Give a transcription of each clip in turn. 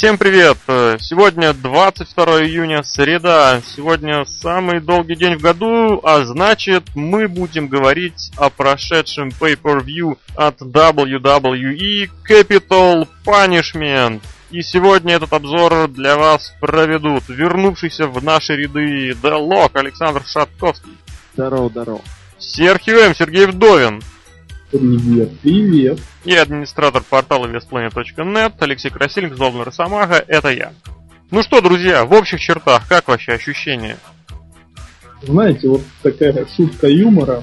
Всем привет! Сегодня 22 июня, среда. Сегодня самый долгий день в году, а значит мы будем говорить о прошедшем Pay-Per-View от WWE Capital Punishment. И сегодня этот обзор для вас проведут вернувшийся в наши ряды Делок Александр Шатковский. Здорово, здорово. Серхио М. Сергей Вдовин. Привет, привет. И администратор портала investplanet.net Алексей Красильник, Злобный Росомаха, это я. Ну что, друзья, в общих чертах, как вообще ощущения? Знаете, вот такая шутка юмора.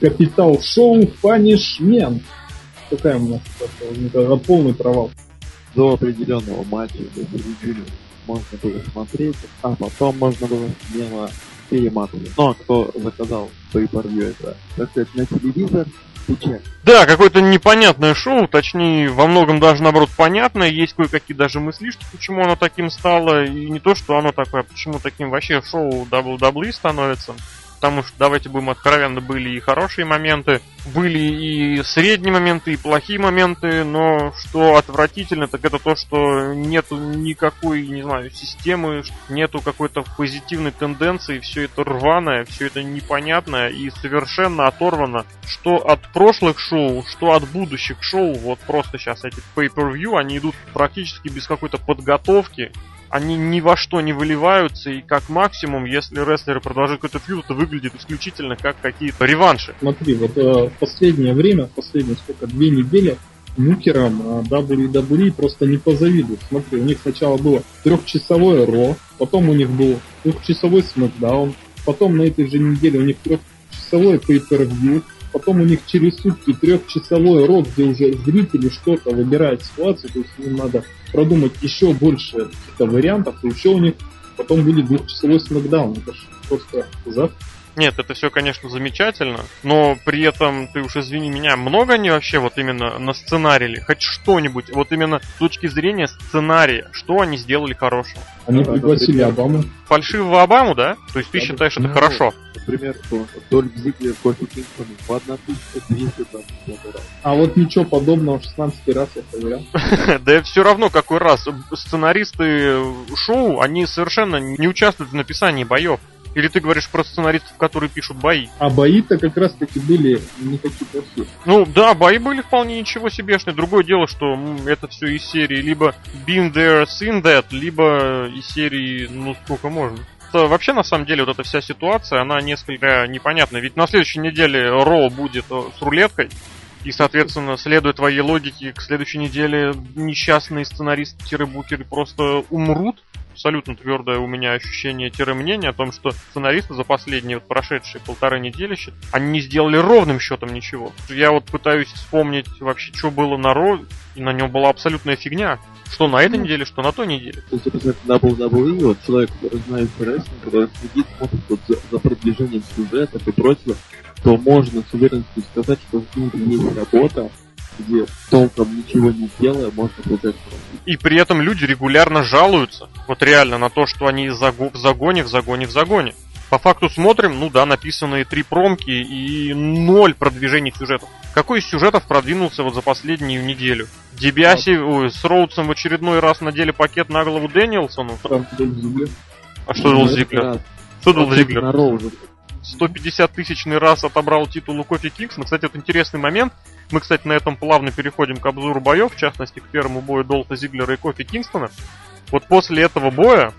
Капитал шоу Панишмент. Какая у нас это полный провал. До определенного матча можно было смотреть, а потом можно было смело перематывать. Но кто заказал per это, так сказать, на телевизор, печаль. Да, какое-то непонятное шоу, точнее, во многом даже наоборот понятное. Есть кое-какие даже мыслишки, почему оно таким стало. И не то, что оно такое, а почему таким вообще шоу WWE становится потому что, давайте будем откровенны, были и хорошие моменты, были и средние моменты, и плохие моменты, но что отвратительно, так это то, что нету никакой, не знаю, системы, нету какой-то позитивной тенденции, все это рваное, все это непонятное и совершенно оторвано, что от прошлых шоу, что от будущих шоу, вот просто сейчас эти pay-per-view, они идут практически без какой-то подготовки, они ни во что не выливаются, и как максимум, если рестлеры продолжают какой-то фьюд, это выглядит исключительно как какие-то реванши. Смотри, вот э, в последнее время, последние сколько, две недели, нукерам э, WWE просто не позавидуют. Смотри, у них сначала было трехчасовое Ро, потом у них был трехчасовой Смакдаун, потом на этой же неделе у них трехчасовое Pay-Per-View, потом у них через сутки трехчасовой рок, где уже зрители что-то выбирают ситуацию, то есть им надо продумать еще больше каких-то вариантов, и еще у них потом будет двухчасовой смакдаун. Это же просто завтра. Нет, это все, конечно, замечательно, но при этом, ты уж извини меня, много они вообще вот именно на сценарии, хоть что-нибудь, вот именно с точки зрения сценария, что они сделали хорошего? Они пригласили Обаму. Фальшивого Обаму, да? То есть ты да, считаешь, это хорошо? Например, что Дольф Зиглер, Кофи Кингстон в 1225 раз. А вот ничего подобного в 16 раз я проверял. Да все равно какой раз. Сценаристы шоу, они совершенно не участвуют в написании боев. Или ты говоришь про сценаристов, которые пишут бои? А бои-то как раз таки были не такие плохие. Ну да, бои были вполне ничего себешные. Другое дело, что это все из серии либо Been There, Seen That, либо из серии ну сколько можно. Это вообще, на самом деле, вот эта вся ситуация, она несколько непонятна. Ведь на следующей неделе Роу будет э, с рулеткой, и, соответственно, следуя твоей логике, к следующей неделе несчастные сценаристы-букеры просто умрут, абсолютно твердое у меня ощущение-мнение о том, что сценаристы за последние вот прошедшие полторы недели, они не сделали ровным счетом ничего. Я вот пытаюсь вспомнить вообще, что было на Ро, и на нем была абсолютная фигня. Что на этой неделе, что на той неделе. Если посмотреть WWE, вот человек, который знает рестлинг, который следит, смотрит вот за, за продвижением сюжетов и прочего, то можно с уверенностью сказать, что в мире есть работа, где толком ничего не делая, можно получать И при этом люди регулярно жалуются, вот реально, на то, что они в загоне, в загоне, в загоне. По факту смотрим, ну да, написанные три промки и ноль продвижений сюжетов. Какой из сюжетов продвинулся вот за последнюю неделю? Дебиаси ой, с Роудсом в очередной раз надели пакет на голову Дэниелсону? А что был Зиглер? Что был Зиглер? 150 тысячный раз отобрал титул у Кофи Кингсона. Кстати, это интересный момент. Мы, кстати, на этом плавно переходим к обзору боев, в частности, к первому бою Долта Зиглера и Кофи Кингстона. Вот после этого боя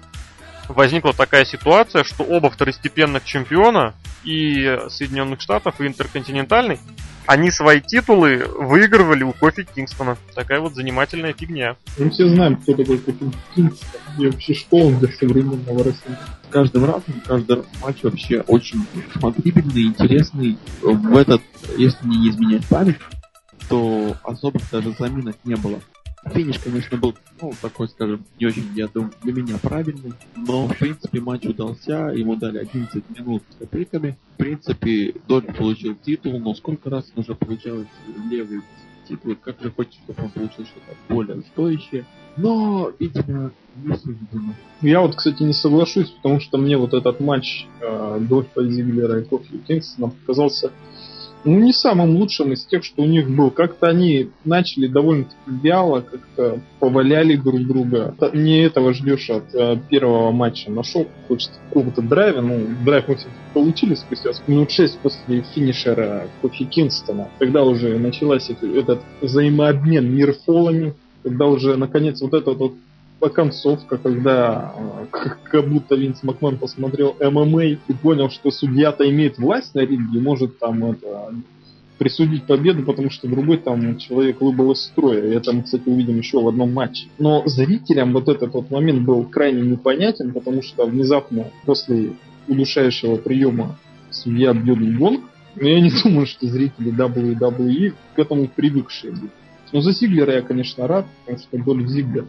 возникла такая ситуация, что оба второстепенных чемпиона и Соединенных Штатов, и Интерконтинентальный, они свои титулы выигрывали у Кофи Кингстона. Такая вот занимательная фигня. Мы все знаем, кто такой Кофи Кингстон. И вообще школа для современного рестлинга. Каждым разом, каждый матч вообще очень смотрибельный, интересный. В этот, если мне не изменять память, то особых даже заминок не было. Финиш, конечно, был, ну, такой, скажем, не очень, я думаю, для меня правильный, но, в принципе, матч удался, ему дали 11 минут с копейками. В принципе, Дольф получил титул, но сколько раз он уже получал левый титул, как же хочется, чтобы он получил что-то более стоящее. Но, видимо, не суждено. Я вот, кстати, не соглашусь, потому что мне вот этот матч э, Дольфа Зиглера и Кофи Кингстона показался ну, не самым лучшим из тех, что у них был. Как-то они начали довольно-таки вяло, как-то поваляли друг друга. Не этого ждешь от э, первого матча. Нашел, хочется какого-то драйва. Ну, драйв мы все получили спустя минут шесть после финишера Кофи Кингстона. Когда уже началась этот взаимообмен мирфолами, когда уже наконец вот это вот концовка, когда э, как будто Винс Макман посмотрел ММА и понял, что судья-то имеет власть на ринге, может там это присудить победу, потому что другой там человек выбыл из строя. И это мы, кстати, увидим еще в одном матче. Но зрителям вот этот вот момент был крайне непонятен, потому что внезапно после удушающего приема судья бьет в гонг. Но я не думаю, что зрители WWE к этому привыкшие будут. Но за Зиглера я, конечно, рад, потому что Дольф Зиглер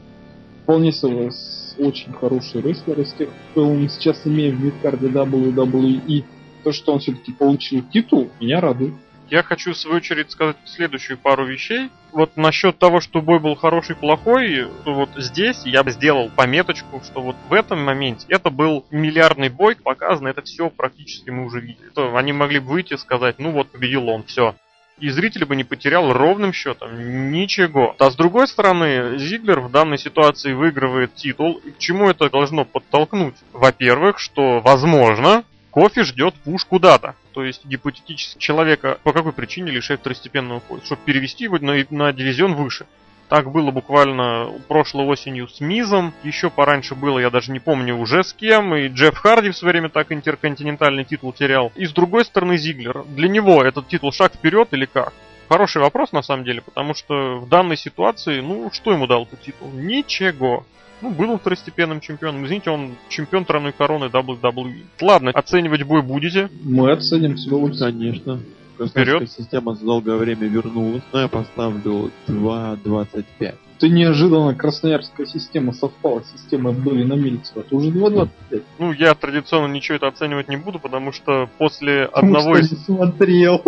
вполне себе очень хороший рестлер из тех, кто он сейчас имеет в мидкарде WWE. То, что он все-таки получил титул, меня радует. Я хочу, в свою очередь, сказать следующую пару вещей. Вот насчет того, что бой был хороший, плохой, вот здесь я бы сделал пометочку, что вот в этом моменте это был миллиардный бой, показано, это все практически мы уже видели. То они могли бы выйти и сказать, ну вот победил он, все и зритель бы не потерял ровным счетом ничего. А с другой стороны, Зиглер в данной ситуации выигрывает титул. И к чему это должно подтолкнуть? Во-первых, что, возможно, Кофе ждет пуш куда-то. То есть гипотетически человека по какой причине лишает второстепенного пояса, чтобы перевести его на, на дивизион выше. Так было буквально прошлой осенью с Мизом, еще пораньше было, я даже не помню уже с кем, и Джефф Харди в свое время так интерконтинентальный титул терял. И с другой стороны Зиглер. Для него этот титул шаг вперед или как? Хороший вопрос на самом деле, потому что в данной ситуации, ну, что ему дал этот титул? Ничего. Ну, был он второстепенным чемпионом. Извините, он чемпион тройной короны WWE. Ладно, оценивать бой будете? Мы оценим с Конечно. Вперед. система за долгое время вернулась, но я поставлю 2.25. Ты неожиданно красноярская система совпала с системой Абдулина Мельцева. Это уже 2.25. Ну, я традиционно ничего это оценивать не буду, потому что после одного из... смотрел.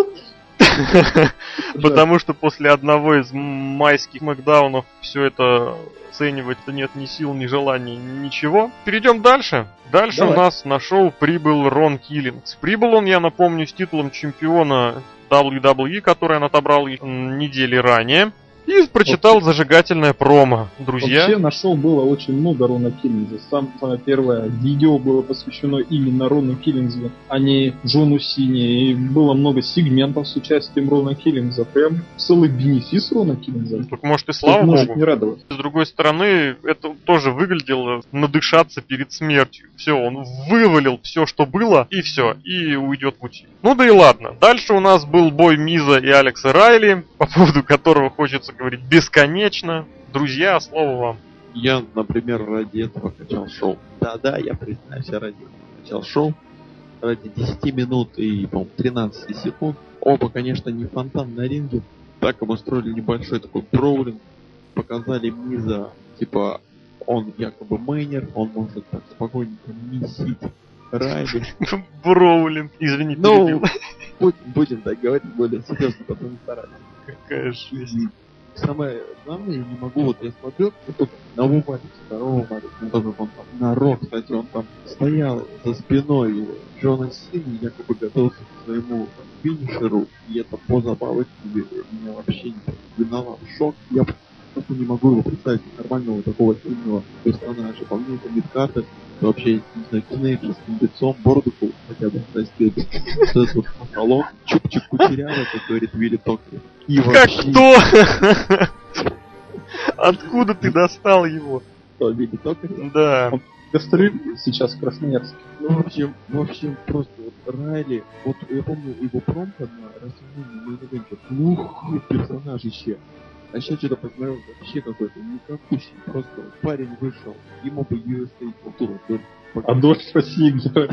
Потому что после одного из майских макдаунов все это оценивать-то нет ни сил, ни желаний, ничего. Перейдем дальше. Дальше Давай. у нас на шоу прибыл Рон Киллингс. Прибыл он, я напомню, с титулом чемпиона WWE, который он отобрал недели ранее. И прочитал Вообще... зажигательное промо, друзья. Вообще на шоу было очень много Рона Киллинза. Самое первое видео было посвящено именно Рону Киллинзу, а не Джону Сине. И было много сегментов с участием Рона Киллинза. Прям целый бенефис Рона Киллинза. Так может и слава может богу. не радовать. С другой стороны, это тоже выглядело надышаться перед смертью. Все, он вывалил все, что было, и все, и уйдет в утиль. Ну да и ладно. Дальше у нас был бой Миза и Алекса Райли, по поводу которого хочется говорить бесконечно. Друзья, слово вам. Я, например, ради этого качал шоу. Да-да, я признаюсь, я ради этого качал шоу. Ради 10 минут и, по-моему, 13 секунд. Оба, конечно, не фонтан на ринге. Так им устроили небольшой такой броулинг. Показали Миза, типа, он якобы мейнер, он может так спокойненько месить Райли. Броулинг, извини, Ну, будем так говорить более серьезно, потом стараться. Какая жизнь самое главное, я не могу, вот я смотрю, вот на Вумаре, второго Маре, ну, он там, на Рок, кстати, он там стоял за спиной Джона Сини, якобы готовился к своему там, финишеру, и это поза бабочки меня вообще не виноват. Шок, я просто не могу его представить нормального такого сильного персонажа. По мне это Мидкартер, вообще, не знаю, тинейджерским лицом, бороду хотя бы растет. Вот этот вот салон, чупчик кучерявый, как говорит Вилли Токли. Как кто? Откуда ты достал его? Что, Вилли Токли? Да. Гастроль сейчас в Красноярске. Ну, в общем, в общем, просто вот Райли, вот я помню его промка на Расселмане на ивенте, плохой персонажище. А сейчас что-то посмотрел, вообще какой-то никакущий. Просто парень вышел, ему бы USA культуру Адольфа Сиглера.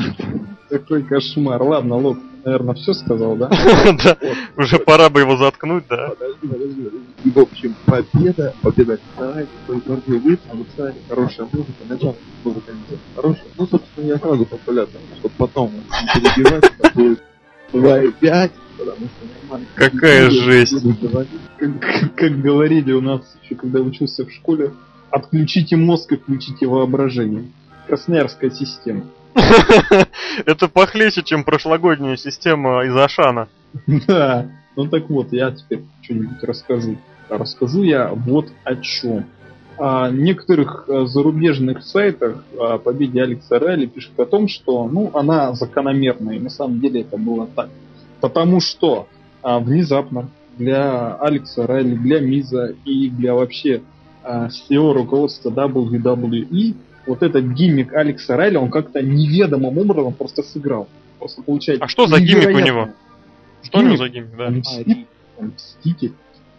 Какой кошмар. Ладно, Лок, наверное, все сказал, да? Да, уже пора бы его заткнуть, да? Подожди, подожди. И, в общем, победа, победа твой твердый выпуск, Александр, хорошая музыка, начало музыка хорошая. Ну, собственно, я сразу поставляю, чтобы потом не перебивать, будет 2,5, Какая жесть. Как, как говорили у нас еще, когда учился в школе, отключите мозг и включите воображение. Красноярская система. Это похлеще, чем прошлогодняя система из Ашана. Да. Ну так вот, я теперь что-нибудь расскажу. Расскажу я вот о чем. О некоторых э, зарубежных сайтах о победе Алекса Райли пишут о том, что ну, она закономерная, и на самом деле это было так. Потому что а, внезапно для Алекса Райли, для Миза и для вообще а, всего руководства WWE вот этот гиммик Алекса Райли, он как-то неведомым образом просто сыграл. Просто получается. А что за гиммик у него? Что у него за гиммик, да? Мститель. Мститель.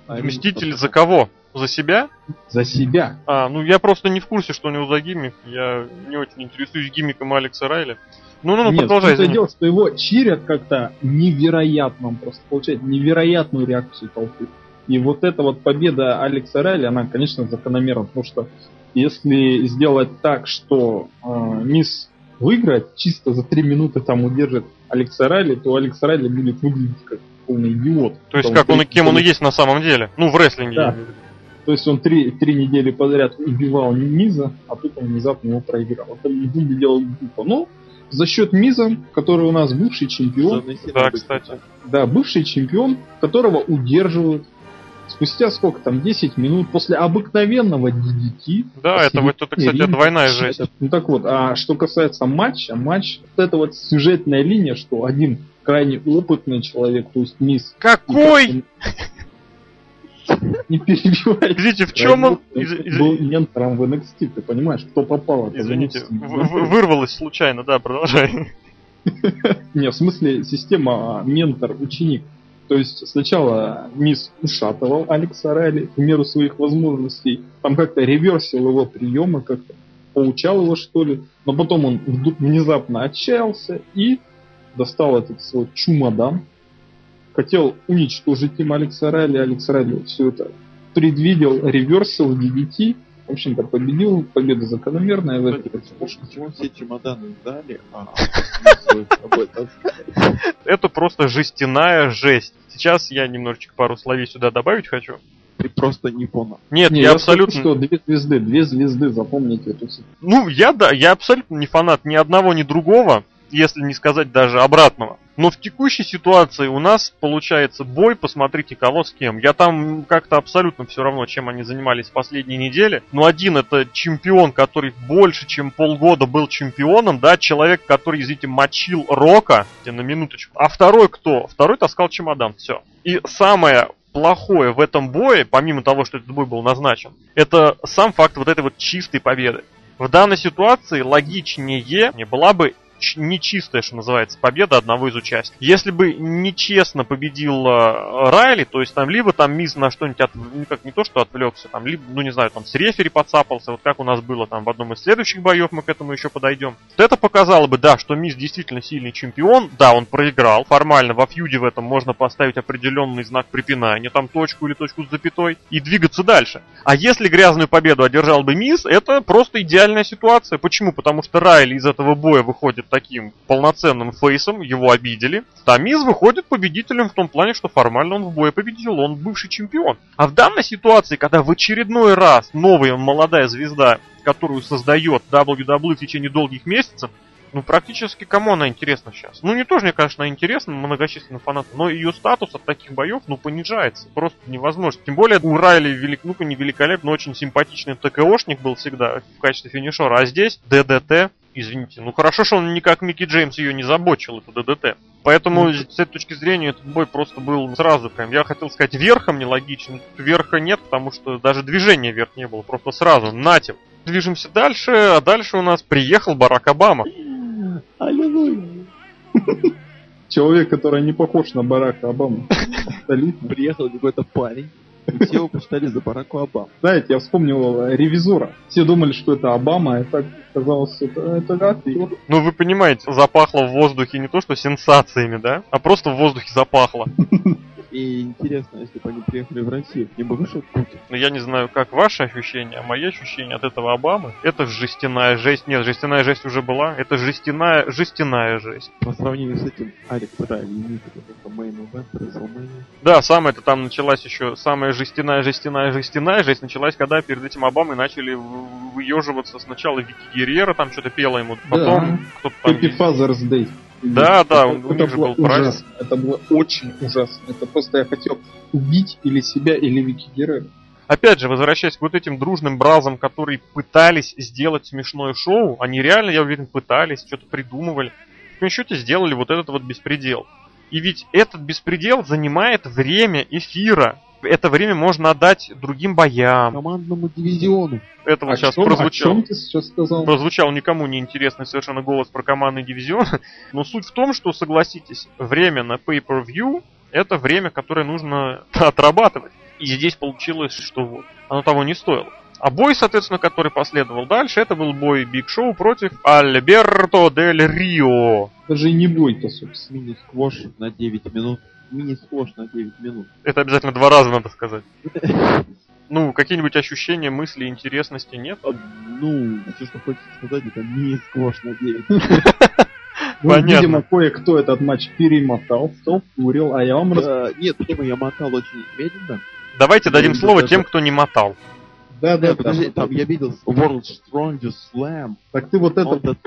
Мститель за кого? За себя? За себя. А, ну я просто не в курсе, что у него за гиммик. Я не очень интересуюсь гиммиком Алекса Райли. Ну, ну, ну, Нет, продолжай. это дело, что его чирят как-то невероятно, он просто получает невероятную реакцию толпы. И вот эта вот победа Алекса Райли, она, конечно, закономерна, потому что если сделать так, что э, мисс выиграет, чисто за три минуты там удержит Алекса Райли, то Алекс Райли будет выглядеть как полный идиот. То есть, как он и кем он и есть на самом деле. Ну, в рестлинге. Да. То есть он три, три недели подряд убивал Миза, а тут он внезапно его проиграл. Это выглядело глупо. Но за счет Миза, который у нас бывший чемпион, Да, кстати. да, бывший чемпион, которого удерживают спустя сколько там, 10 минут после обыкновенного DDT. Да, это, вот, это, кстати, Ринг. двойная жесть. Ну так вот, а что касается матча, матч, вот эта вот сюжетная линия, что один крайне опытный человек, то есть Мисс... Какой? Не перебивай. Извините, в чем он? Был ментором в NXT, ты понимаешь, кто попал Извините, вырвалось случайно, да, продолжай. Не, в смысле система а, ментор-ученик. То есть сначала Мисс ушатывал Алекса Райли в меру своих возможностей. Там как-то реверсил его приемы, как-то поучал его что ли. Но потом он внезапно отчаялся и достал этот свой чумодан. Хотел уничтожить им Алекса Райли. Алекс Райли все это предвидел, реверсил DDT. В общем-то, победил. Победа закономерная. в этой Почему почему все чемоданы сдали, а? Это просто жестяная жесть. Сейчас я немножечко пару словей сюда добавить хочу. Ты просто не понял. Нет, Не, я, я абсолютно... скажу, что две звезды, две звезды, запомните эту цифру. Ну, я да, я абсолютно не фанат ни одного, ни другого, если не сказать даже обратного. Но в текущей ситуации у нас получается бой, посмотрите кого с кем. Я там как-то абсолютно все равно, чем они занимались последние недели. Но один это чемпион, который больше, чем полгода был чемпионом, да, человек, который, извините, мочил Рока, на минуточку. А второй кто? Второй таскал чемодан, все. И самое плохое в этом бое, помимо того, что этот бой был назначен, это сам факт вот этой вот чистой победы. В данной ситуации логичнее не была бы нечистая, что называется, победа одного из участников. Если бы нечестно победил э, Райли, то есть там либо там Миз на что-нибудь, от, ну как не то, что отвлекся, там, либо, ну не знаю, там с рефери подцапался, вот как у нас было там в одном из следующих боев, мы к этому еще подойдем. То это показало бы, да, что Миз действительно сильный чемпион, да, он проиграл, формально во фьюде в этом можно поставить определенный знак препинания, там точку или точку с запятой, и двигаться дальше. А если грязную победу одержал бы Миз, это просто идеальная ситуация. Почему? Потому что Райли из этого боя выходит таким полноценным фейсом, его обидели. А Миз выходит победителем в том плане, что формально он в бое победил, он бывший чемпион. А в данной ситуации, когда в очередной раз новая молодая звезда, которую создает WWE в течение долгих месяцев, ну, практически кому она интересна сейчас? Ну, не тоже, мне, конечно, интересна многочисленным фанатам, но ее статус от таких боев, ну, понижается. Просто невозможно. Тем более, у Райли, велик, ну, не великолепный, но очень симпатичный ТКОшник был всегда в качестве финишера. А здесь ДДТ, извините, ну, хорошо, что он никак Микки Джеймс ее не забочил, эту ДДТ. Поэтому, Ну, с этой точки зрения, этот бой просто был сразу прям, я хотел сказать, верхом нелогичным. Верха нет, потому что даже движения вверх не было, просто сразу, нате. Движемся дальше, а дальше у нас приехал Барак Обама. Аллилуйя. Человек, который не похож на Барака Обаму. Приехал какой-то парень, и все его посчитали за Бараку Обаму. Знаете, я вспомнил ревизора. Все думали, что это Обама, а так казалось, это, это актер. Ну, вы понимаете, запахло в воздухе не то, что сенсациями, да? А просто в воздухе запахло. И интересно, если бы они приехали в Россию, ним бы вышел Путин. Но я не знаю, как ваши ощущения, а мои ощущения от этого Обамы, это жестяная жесть. Нет, жестяная жесть уже была. Это жестяная, жестяная жесть. По сравнению с этим, не ивент WrestleMania. Да, самое это там началась еще самая жестяная, жестяная, жестяная жесть началась, когда перед этим Обамой начали выеживаться сначала Вики Герьера, там что-то пела ему, потом кто-то там Happy Father's Day. Да, да, это, у это них же был ужасно. Это было очень ужасно. Это просто я хотел убить или себя, или Вики Геррера. Опять же, возвращаясь к вот этим дружным бразам, которые пытались сделать смешное шоу, они реально, я уверен, пытались, что-то придумывали. В конечном счете сделали вот этот вот беспредел. И ведь этот беспредел занимает время эфира. Это время можно отдать другим боям. Командному дивизиону. Это вот О сейчас чем- прозвучало. О чем ты сейчас сказал? Прозвучал никому не интересный совершенно голос про командный дивизион. Но суть в том, что, согласитесь, время на pay-per-view это время, которое нужно отрабатывать. И здесь получилось, что вот, оно того не стоило. А бой, соответственно, который последовал дальше, это был бой Биг Шоу против Альберто Дель Рио. Даже и не бой-то, собственно. Мини-сквош на 9 минут. Мини-сквош на 9 минут. Это обязательно два раза надо сказать. Ну, какие-нибудь ощущения, мысли, интересности нет? Ну, все, что хочется сказать, это мини-сквош на 9 Ну, Понятно. видимо, кое-кто этот матч перемотал, столкурил, а я вам. Э, Нет, почему я мотал очень медленно? Давайте дадим слово тем, кто не мотал. Да, да, Да, подожди, там я видел World Strongest Slam. Так ты вот это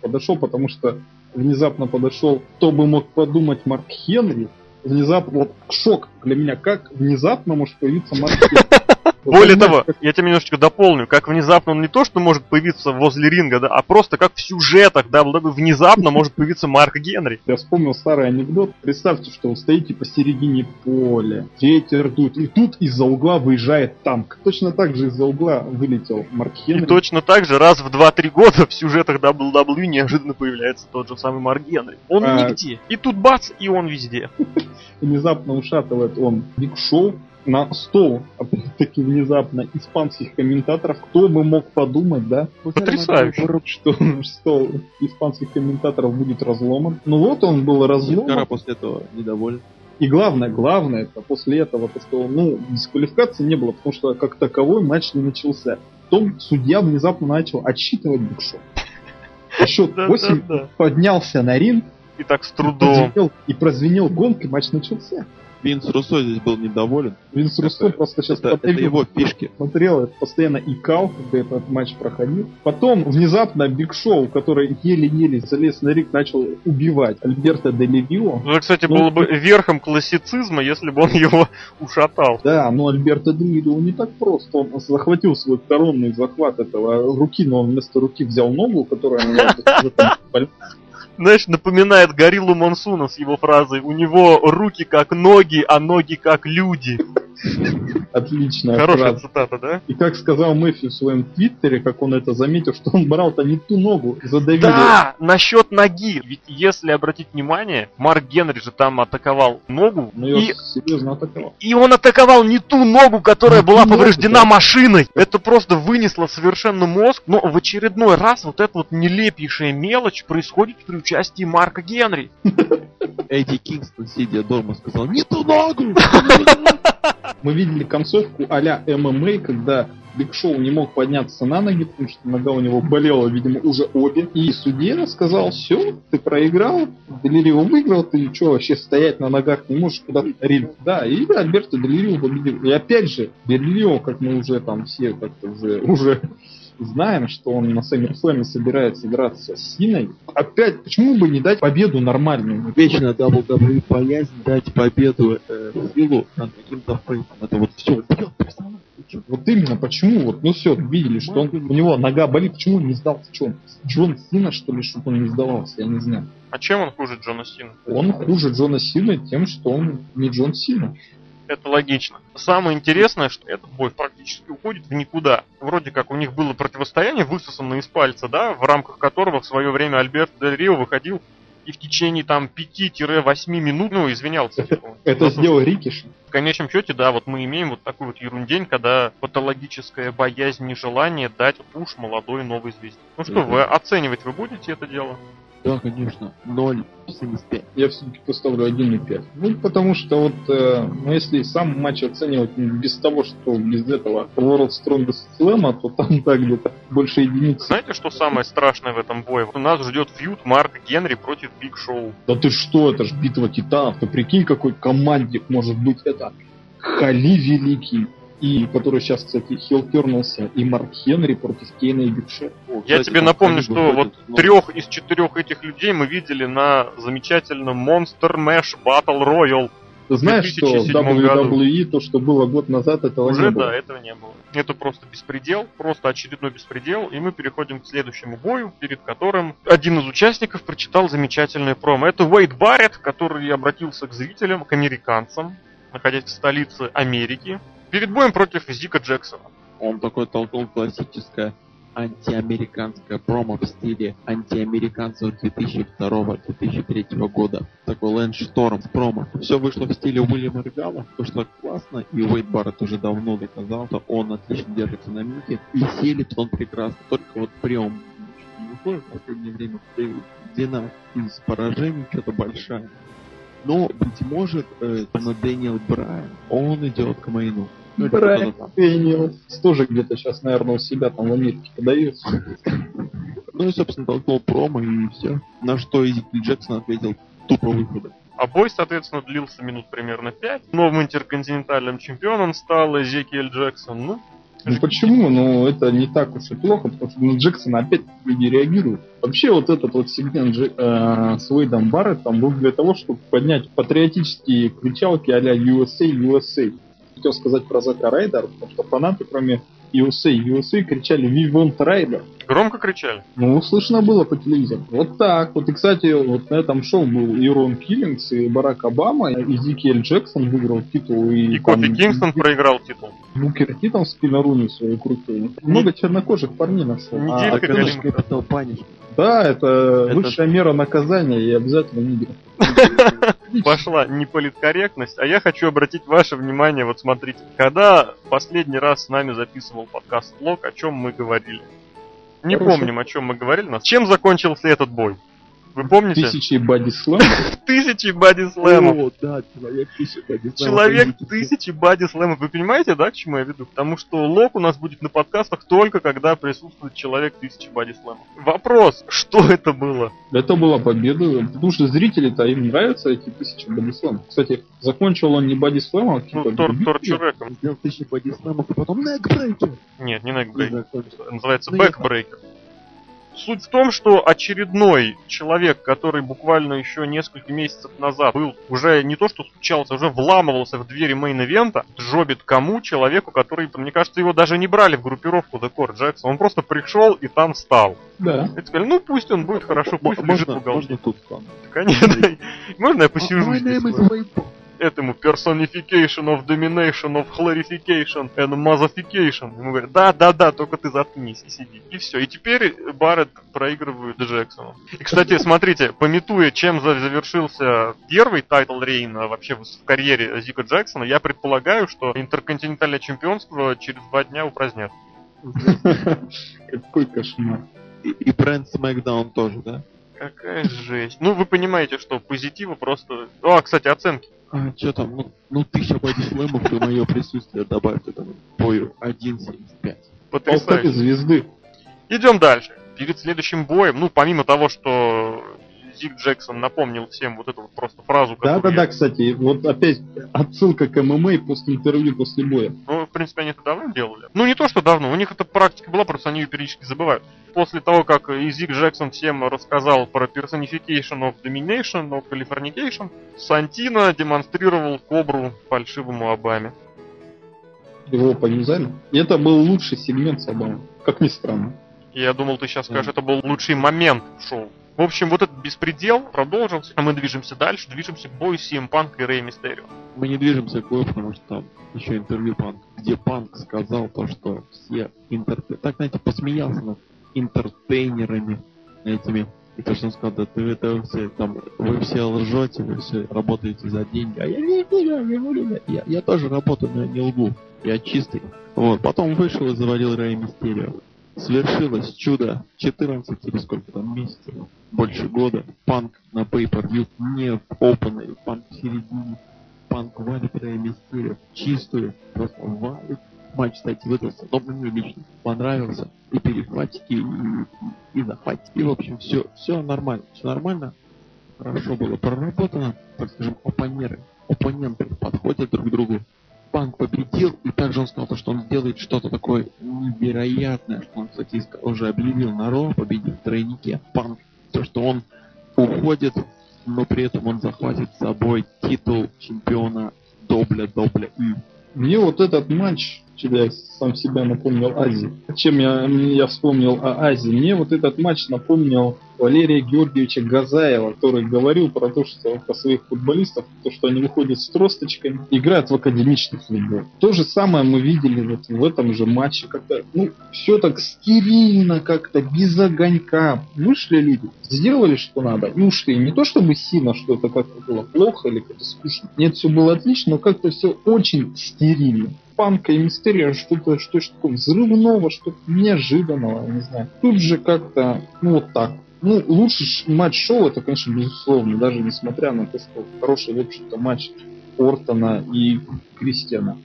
подошел, потому что внезапно подошел, кто бы мог подумать Марк Хенри. Внезапно, вот шок для меня, как внезапно может появиться Марк Хенри. Вот Более того, я тебя немножечко дополню, как внезапно он не то, что может появиться возле ринга, да, а просто как в сюжетах, да, внезапно может появиться Марк Генри. Я вспомнил старый анекдот. Представьте, что вы стоите посередине поля, ветер дует, и тут из-за угла выезжает танк. Точно так же из-за угла вылетел Марк И Хенри. точно так же раз в 2-3 года в сюжетах WWE неожиданно появляется тот же самый Марк Генри. Он А. нигде. И тут бац, и он везде. Внезапно ушатывает он Биг Шоу на стол, опять-таки внезапно, испанских комментаторов. Кто бы мог подумать, да, Потрясающе. что стол испанских комментаторов будет разломан. Ну вот он был разломан. Гара после этого недоволен. И главное, главное, это после этого, то, что, ну, дисквалификации не было, потому что как таковой матч не начался. Потом судья внезапно начал отсчитывать. А счет 8 Да-да-да. поднялся на ринг, И так с трудом. и прозвенел гонг, и матч начался. Винс Руссо здесь был недоволен. Винс Руссо просто сейчас Это, это его фишки. смотрел, это постоянно икал, когда этот матч проходил. Потом внезапно Биг Шоу, который еле-еле залез на ринг, начал убивать Альберто Дель Рио. Это, кстати, Ну, было бы верхом классицизма, если бы он его ушатал. Да, но Альберто Дель Рио не так просто. Он захватил свой коронный захват этого руки, но он вместо руки взял ногу, которая Знаешь, напоминает Гориллу Монсуна с его фразой «У него руки как ноги, а ноги как люди». Отличная Хорошая фраза. цитата, да? И как сказал Мэффи в своем твиттере, как он это заметил, что он брал-то не ту ногу, задавили. Да, насчет ноги. Ведь если обратить внимание, Марк Генри же там атаковал ногу, Ну, и, серьезно атаковал. и он атаковал не ту ногу, которая Не была ногу, повреждена да. машиной. Это просто вынесло совершенно мозг. Но в очередной раз вот эта вот нелепейшая мелочь происходит при участии Марка Генри. Эдди Кингстон, сидя дома, сказал «Не ту ногу!» Мы видели концовку а-ля ММА, когда Биг Шоу не мог подняться на ноги, потому что нога у него болела, видимо, уже обе. И судья сказал, все, ты проиграл, Делирио выиграл, ты что, вообще стоять на ногах не можешь, куда ринг. Да, и Альберто Делирио победил. И опять же, Делирио, как мы уже там все как-то уже, уже знаем, что он на SummerSlam собирается драться с Синой. Опять, почему бы не дать победу нормальную? Вечно WWE боязнь дать победу э, Филу над каким-то фейсом. Это вот все. Персонаж. Вот именно, почему? Вот, ну все, видели, что он, у него нога болит, почему он не сдался? Он? Джон Сина, что ли, чтобы он не сдавался? Я не знаю. А чем он хуже Джона Сина? Он хуже Джона Сина тем, что он не Джон Сина. Это логично. Самое интересное, что этот бой практически уходит в никуда. Вроде как у них было противостояние, высосанное из пальца, да, в рамках которого в свое время Альберт Дель Рио выходил и в течение там 5-8 минут, ну, извинялся. типа, Это за- сделал Рикиш. В конечном счете, да, вот мы имеем вот такую вот ерундень, когда патологическая боязнь, нежелание дать пуш молодой новой звезде. Ну что, вы оценивать вы будете это дело? Да, конечно. 0,75. Я все-таки поставлю 1,5. Ну, потому что вот, э, ну, если сам матч оценивать без того, что без этого World Strongest Slam, то там, да, где-то больше единицы. Знаете, что самое страшное в этом бое? У нас ждет фьюд Марк Генри против Биг Шоу. Да ты что, это ж битва титанов. Ты прикинь, какой командник может быть это. Хали Великий, и который сейчас, кстати, хилтернулся, и Марк Хенри против Кейна и Бигше. Я тебе напомню, что вот трех из четырех этих людей мы видели на замечательном Monster Mash Battle Royale. Ты знаешь, что WWE, то, что было год назад, этого Уже, не было? да, этого не было. Это просто беспредел, просто очередной беспредел, и мы переходим к следующему бою, перед которым один из участников прочитал замечательное промо. Это Уэйд Барретт, который обратился к зрителям, к американцам, находясь в столице Америки, перед боем против Зика Джексона. Он такой толкнул классическое антиамериканское промо в стиле антиамериканцев 2002-2003 года. Такой лэндшторм промо. Все вышло в стиле Уильяма Регала, вышло классно, и Уэйд Барретт уже давно доказал, что он отлично держится на мике, и селит он прекрасно, только вот прием не выходит в последнее время, длина из поражений что-то большая. Но, быть может, э, на Дэниел Брайан, он идет к Мейну. Ну, Брайан Дэниелс тоже где-то сейчас, наверное, у себя там в Америке подается. Ну и, собственно, толкнул промо и все. На что Изикли Джексон ответил тупо выхода. А бой, соответственно, длился минут примерно 5. Новым интерконтинентальным чемпионом стал Эзекиэль Джексон. Ну, ну почему? Ну это не так уж и плохо, потому что на Джексона опять люди реагируют. Вообще вот этот вот сегмент Дж... э, с Уэйдом Барреттом был для того, чтобы поднять патриотические кричалки а-ля USA, USA. Хотел сказать про Зака Райдера, потому что фанаты, кроме USA, USA кричали We want Rider. Громко кричали? Ну, слышно было по телевизору. Вот так. Вот, и, кстати, вот на этом шоу был и Рон Киллингс, и Барак Обама, и Зикель Джексон выиграл титул. И, и Кофи Кингстон и... проиграл титул. Букер Ти там спинорунил свою крутую. Много чернокожих парней нашел. Неделька а. Капитал Паниш. Да, это, это высшая мера наказания и обязательно нигер. Пошла неполиткорректность, а я хочу обратить ваше внимание, вот смотрите, когда последний раз с нами записывал подкаст Лог, о чем мы говорили? Не Хорошо. помним, о чем мы говорили. Нас. Чем закончился этот бой? Вы помните? Тысячи боди слэмов. Тысячи боди слэмов. О, да, человек тысячи боди слэмов. Человек тысячи боди слэмов. Вы понимаете, да, к чему я веду? Потому что лог у нас будет на подкастах только когда присутствует человек тысячи боди слэмов. Вопрос, что это было? Это была победа, потому что зрители-то им нравятся эти тысячи боди слэмов. Кстати, закончил он не боди слэмом, а Ну, каким-то тор другим. torture rack'ом. Сделал тысячи боди слэмов, и потом некбрейкер. Нет, не некбрейкер. Называется Ну, бэкбрейкер. Суть в том, что очередной человек, который буквально еще несколько месяцев назад был уже не то что стучался, уже вламывался в двери мейн-ивента, жобит кому? Человеку, который, мне кажется, его даже не брали в группировку The Corre. Джексон. Он просто пришел и там стал. Да. И сказали, ну пусть он будет хорошо, пусть лежит в Можно, уголке. можно тут стану. Конечно. Можно я посижу здесь? Этому personification of domination of clarification and motherfication. Ему говорят, да, да, да, только ты заткнись и сиди. И все. И теперь Барретт проигрывает Джексону. И, кстати, смотрите, памятуя, чем за- завершился первый title reign'а вообще в карьере Зика Джексона, я предполагаю, что интерконтинентальное чемпионство через два дня упразднят. Какой кошмар. И, и бренд SmackDown тоже, да? Какая жесть. Ну, вы понимаете, что позитива просто... О, кстати, оценки. А, что там, ну, ну тысяча боди слэмов и мое присутствие добавь к этому бою 1.75. Полторы Потрясающе. звезды. Идем дальше. Перед следующим боем, ну, помимо того, что Зик Джексон напомнил всем вот эту вот просто фразу, Да, да, которую да, я- кстати, вот опять отсылка к ММА после интервью после боя. Ну, принципе, они это давно делали. Ну, не то, что давно, у них эта практика была, просто они ее периодически забывают. После того, как и Зик Джексон всем рассказал про personification of domination, of californication, Сантино демонстрировал кобру фальшивому Обаме. Его повязали. И это был лучший сегмент с Обамой. Как ни странно. Я думал, ты сейчас скажешь, это был лучший момент в шоу. В общем, вот этот беспредел продолжился, а мы движемся дальше, движемся к бою CM Punk и Рэй Мистерио. Мы не движемся к бою, потому что там еще интервью Панк, где Панк сказал то, что все интерте... Так, знаете, посмеялся над интертейнерами этими. И то, что он сказал, да ты это все, там, вы все лжете, вы все работаете за деньги. А я не, не, я, не вру, я, я тоже работаю, но я не лгу. Я чистый. Вот, потом вышел и завалил Рэй Мистерио. Свершилось чудо 14 или сколько там месяцев, больше года. Панк на Pay-Per-View не в Open, панк в середине. Панк валит Рэй Мистерио чистую, просто валит. Матч, кстати, выдался, но мне лично понравился. И перехватики, и, и, и захватики. И, в общем, все, все нормально. Все нормально. Хорошо было проработано, так скажем, оппонеры. Оппоненты подходят друг к другу. Панк победил, и также он сказал, что он сделает что-то такое невероятное, что он, кстати, уже объявил на Ро, победил в тройнике. Панк, то, что он уходит, но при этом он захватит с собой титул чемпиона Добля Добля. Мне вот этот матч я сам себя напомнил Азии. Чем я, я вспомнил о Азии? Мне вот этот матч напомнил Валерия Георгиевича Газаева, который говорил про то, что про своих футболистов, то, что они выходят с тросточками, играют в академичный футбол. То же самое мы видели вот в этом же матче. Как-то, ну, все так стерильно, как-то без огонька. Вышли люди, сделали, что надо, и ушли. Не то чтобы сильно, что это как-то было плохо или как-то скучно. Нет, все было отлично, но как-то все очень стерильно панка и мистерия, что-то что такое взрывного, что-то неожиданного, не знаю. Тут же как-то, ну вот так. Ну, лучший матч шоу, это, конечно, безусловно, даже несмотря на то, что хороший, в общем-то, матч Ортона и Кристиана.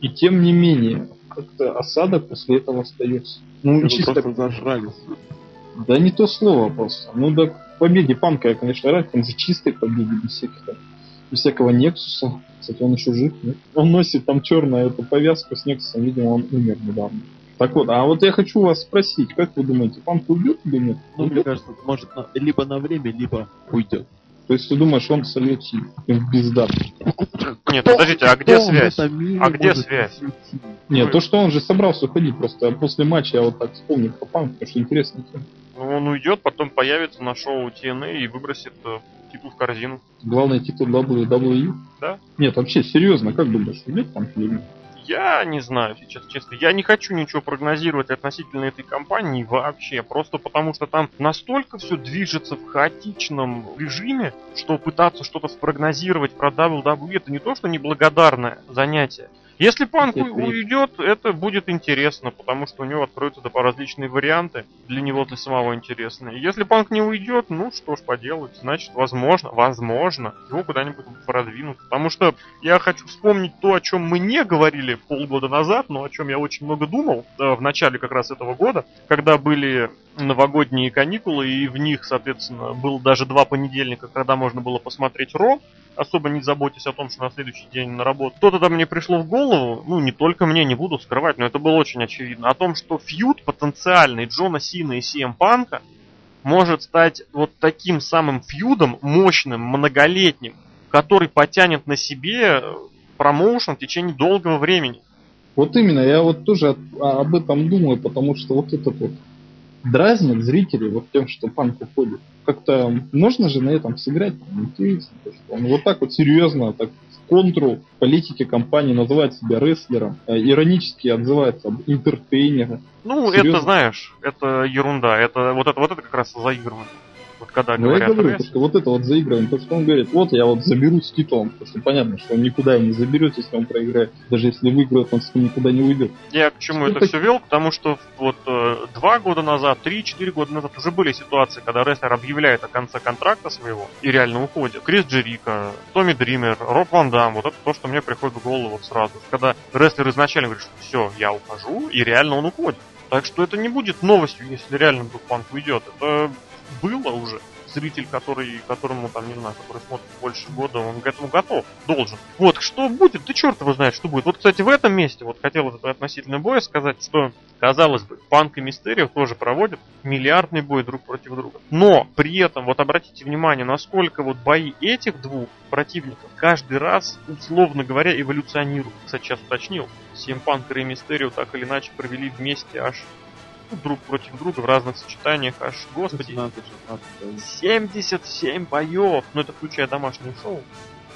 И тем не менее, как-то осадок после этого остается. Ну, Вы чисто... просто зажрались. Да не то слово просто. Ну да, к победе Панка я, конечно, рад, он же чистой победе, без всяких там, без всякого Нексуса. Кстати, он еще жив, нет? Он носит там черную эту повязку с Нексусом, видимо, он умер недавно. Так вот, а вот я хочу вас спросить, как вы думаете, Панк уйдет или нет? Ну, мне Уйдет? кажется, может на- либо на время, либо уйдет. То есть ты думаешь, он сольется в бездат? Нет, подождите, а где связь? А где связь? Нет, то, что он же собрался уходить, просто после матча я вот так вспомнил про Панк, потому что интересно. Ну, он уйдет, потом появится на шоу TNA и выбросит э, титул в корзину. Главный титул WWE? Да. Нет, вообще, серьезно, как думаешь, уйдет Панк или нет? Я не знаю, сейчас честно. Я не хочу ничего прогнозировать относительно этой компании вообще. Просто потому что там настолько все движется в хаотичном режиме, что пытаться что-то спрогнозировать про WWE это не то, что неблагодарное занятие. Если Панк уйдет, это будет интересно, потому что у него откроются да, различные варианты для него, для самого интересные. Если Панк не уйдет, ну что ж поделать, значит, возможно, возможно, его куда-нибудь продвинут. Потому что я хочу вспомнить то, о чем мы не говорили полгода назад, но о чем я очень много думал э, в начале как раз этого года, когда были новогодние каникулы, и в них, соответственно, было даже два понедельника, когда можно было посмотреть Ро, особо не заботясь о том, что на следующий день на работу. То тогда мне пришло в голову, ну не только мне, не буду скрывать, но это было очень очевидно, о том, что фьюд потенциальный Джона Сина и CM Панка может стать вот таким самым фьюдом, мощным, многолетним, который потянет на себе э, промоушен в течение долгого времени. Вот именно, я вот тоже об этом думаю, потому что вот этот вот дразнит зрителей вот тем, что панк уходит. Как-то можно же на этом сыграть, там, интересно, то, что он вот так вот серьезно, так в контру политики компании называет себя рестлером, э, иронически отзывается об интертейнере. Ну, Серьезно? это, знаешь, это ерунда. Это вот это вот это как раз заигрывание. Когда Ну, я говорят говорю, «Рестлер», то, что вот это вот заигрывание, то, что он говорит, вот я вот заберу с титулом, потому что понятно, что он никуда не заберет, если он проиграет. Даже если выиграет, он с ним никуда не уйдет. Я к чему Что это так- все вел? Потому что вот э, два года назад, три-четыре года назад уже были ситуации, когда рестлер объявляет о конце контракта своего и реально уходит. Крис Джерика, Томми Дример, Роб Ван Дам, вот это то, что мне приходит в голову вот сразу. Когда рестлер изначально говорит, что все, я ухожу, и реально он уходит. Так что это не будет новостью, если реально вдруг Панк уйдет. Это было уже. Зритель, который, которому там, не знаю, который смотрит больше года, он к этому готов, должен. Вот, что будет, ты черт его знает, что будет. Вот, кстати, в этом месте, вот хотел относительно боя сказать, что, казалось бы, Панк и Мистерио тоже проводят миллиардный бой друг против друга. Но, при этом, вот обратите внимание, насколько вот бои этих двух противников каждый раз, условно говоря, эволюционируют. Кстати, сейчас уточнил, Сим Панк и Мистерио так или иначе провели вместе аж ну, друг против друга в разных сочетаниях, аж, господи, 16, 16, 77 боев, ну это включая домашнее шоу.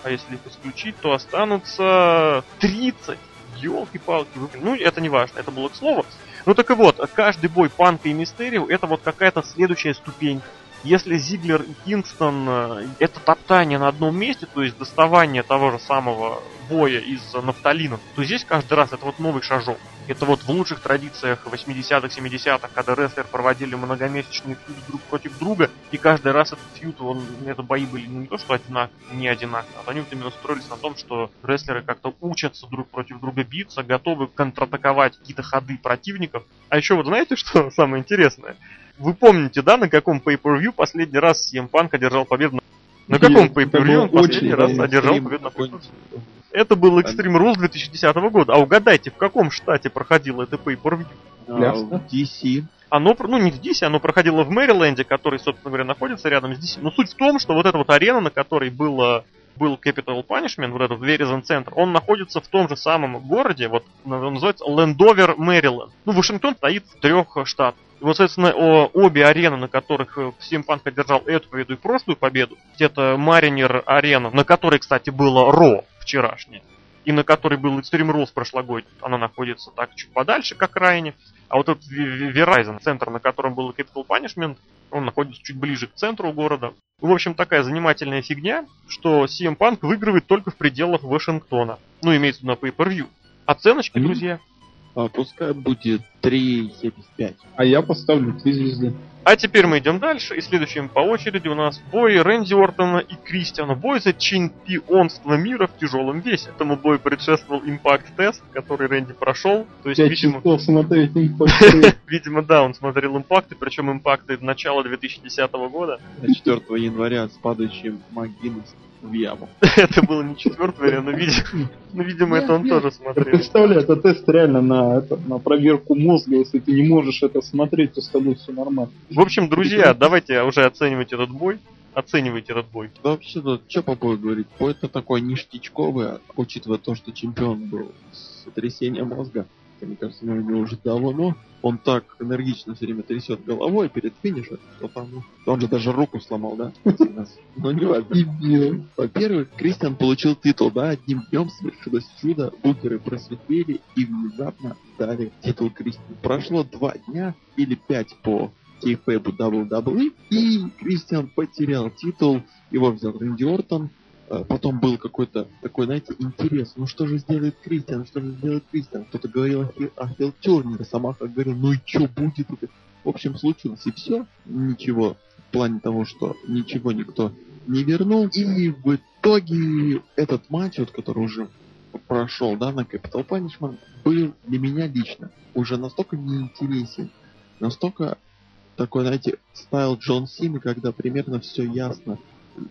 А если их исключить, то останутся 30. Елки-палки, ну это не важно, это было к слову. Ну так и вот, каждый бой Панка и Мистерио это вот какая-то следующая ступенька. Если Зиглер и Кингстон э, это топтание на одном месте, то есть доставание того же самого боя из нафталина, то здесь каждый раз это вот новый шажок. Это вот в лучших традициях 80-х, 70-х, когда рестлер проводили многомесячные фьюд друг против друга, и каждый раз этот фьюд, он, это бои были не то что одинаковые, не одинаковые, а они вот именно строились на том, что рестлеры как-то учатся друг против друга биться, готовы контратаковать какие-то ходы противников. А еще вот знаете, что самое интересное? Вы помните, да, на каком pay-per-view последний раз CM Punk одержал победу? на- На каком pay-per-view он последний раз одержал победу на. Это был Extreme Rules 2010 года. А угадайте, в каком штате проходило это Pay-Per-View? Ясно. в DC. Оно, ну не в DC, оно проходило в Мэриленде, который, собственно говоря, находится рядом с DC. Но суть в том, что вот эта вот арена, на которой было был Capital Punishment, вот этот Verizon центр, он находится в том же самом городе, вот он называется Лендовер, Мэриленд. Ну, Вашингтон стоит в трех штатах. И вот, соответственно, о- обе арены, на которых э, Steampunk одержал эту победу и прошлую победу, это Маринер арена, на которой, кстати, было Ро вчерашнее, и на которой был Extreme Rules прошлогодний, она находится так чуть подальше, как крайне. А вот этот Verizon, центр, на котором был Capital Punishment, он находится чуть ближе к центру города. В общем, такая занимательная фигня, что CM Punk выигрывает только в пределах Вашингтона. Ну, имеется в виду на Pay-Per-View. Оценочки, Мгм. друзья. А, пускай будет 3,75. А я поставлю три звезды. А теперь мы идем дальше, и следующим по очереди у нас бой Рэнди Ортона и Кристиана. Бой за чемпионство мира в тяжелом весе. Этому бою предшествовал импакт-тест, который Рэнди прошел. То есть, видимо, смотреть видимо, да, он смотрел импакты, причем импакты начала 2010 года. 4 января с падающим МакГиннес в яму. Это было не четвертое, но, видимо, ну, видимо, это он тоже смотрел. представляю, это тест реально на, это, на проверку мозга. Если ты не можешь это смотреть, то с тобой все нормально. В общем, друзья, давайте уже оценивать этот бой. Оценивайте этот бой. Да вообще, ну, что по бою говорить? Бой это такой ништячковый, а учитывая то, что чемпион был с сотрясением мозга. Мне кажется, мы его уже давно. Он так энергично все время трясет головой перед финишем, что там, ну, он же даже руку сломал, да? Ну, не важно. Во-первых, Кристиан получил титул, да, одним днем совершилось чудо, букеры просветлели и внезапно дали титул Кристиану. Прошло два дня или пять по кейфэбу WWE, и Кристиан потерял титул, его взял Рэнди Ортон, Потом был какой-то такой, знаете, интерес. Ну что же сделает Кристиан? Что же сделает Кристиан? Кто-то говорил о, Хи- о Хилл Тернере, сама как говорил, ну и что будет? это?» В общем, случилось и все. Ничего в плане того, что ничего никто не вернул. И в итоге этот матч, вот, который уже прошел, да, на Capital Punishment, был для меня лично уже настолько неинтересен, настолько такой, знаете, стайл Джон Сина, когда примерно все ясно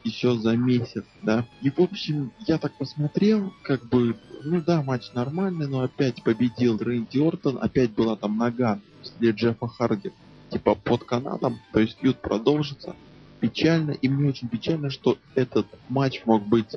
еще за месяц, да. И, в общем, я так посмотрел, как бы, ну да, матч нормальный, но опять победил Рэнди Ортон, опять была там нога для Джеффа Харди, типа под канатом, то есть фьюд продолжится. Печально, и мне очень печально, что этот матч мог быть